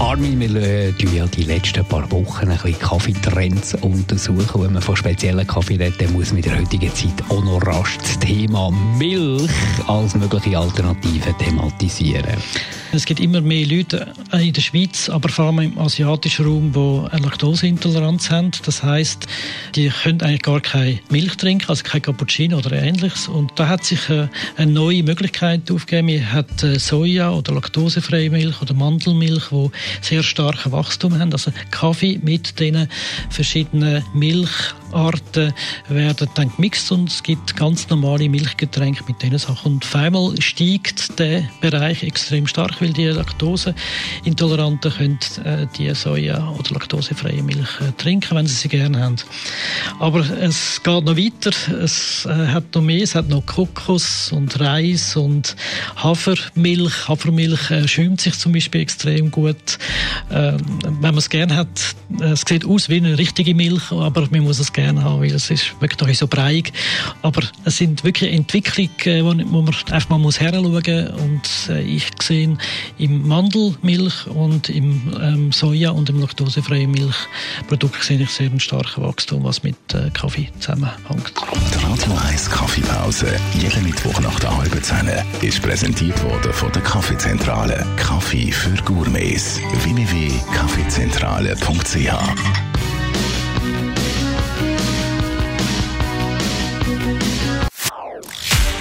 Armin, wir äh, ja die letzten paar Wochen ein bisschen Kaffeetrends untersuchen. Wenn man von speziellen Kaffee redet, dann muss in der heutigen Zeit auch noch rasch das Thema Milch als mögliche Alternative thematisieren. Es gibt immer mehr Leute in der Schweiz, aber vor allem im asiatischen Raum, die eine Laktoseintoleranz haben. Das heißt, die können eigentlich gar keine Milch trinken, also kein Cappuccino oder ähnliches. Und da hat sich äh, eine neue Möglichkeit aufgegeben. Man hat äh, Soja oder laktosefreie Milch oder Mandelmilch, die sehr starke Wachstum haben. Also Kaffee mit diesen verschiedenen Milcharten werden dann gemixt und es gibt ganz normale Milchgetränke mit diesen Sachen. Und auf einmal steigt der Bereich extrem stark, weil die Laktoseintoleranten können äh, die Soja- oder laktosefreie Milch trinken, wenn sie sie gerne haben. Aber es geht noch weiter. Es hat noch mehr. Es hat noch Kokos und Reis und Hafermilch. Hafermilch äh, schäumt sich zum Beispiel extrem gut. Ähm, wenn man es gerne hat, äh, es sieht aus wie eine richtige Milch, aber man muss es gerne haben, weil es ist wirklich noch so breiig. Aber es sind wirklich Entwicklungen, äh, wo, man einfach mal muss heranschauen und äh, ich sehe im Mandelmilch und im ähm, Soja und im laktosefreien Milchprodukt sehe ich sehr ein starkes Wachstum, was mit äh, Kaffee zusammenhängt. Radio 1 Kaffeepause, jeden Mittwoch nach der halben Zehn, ist präsentiert worden von der Kaffeezentrale. Kaffee für Gourmets. www.kaffeezentrale.ch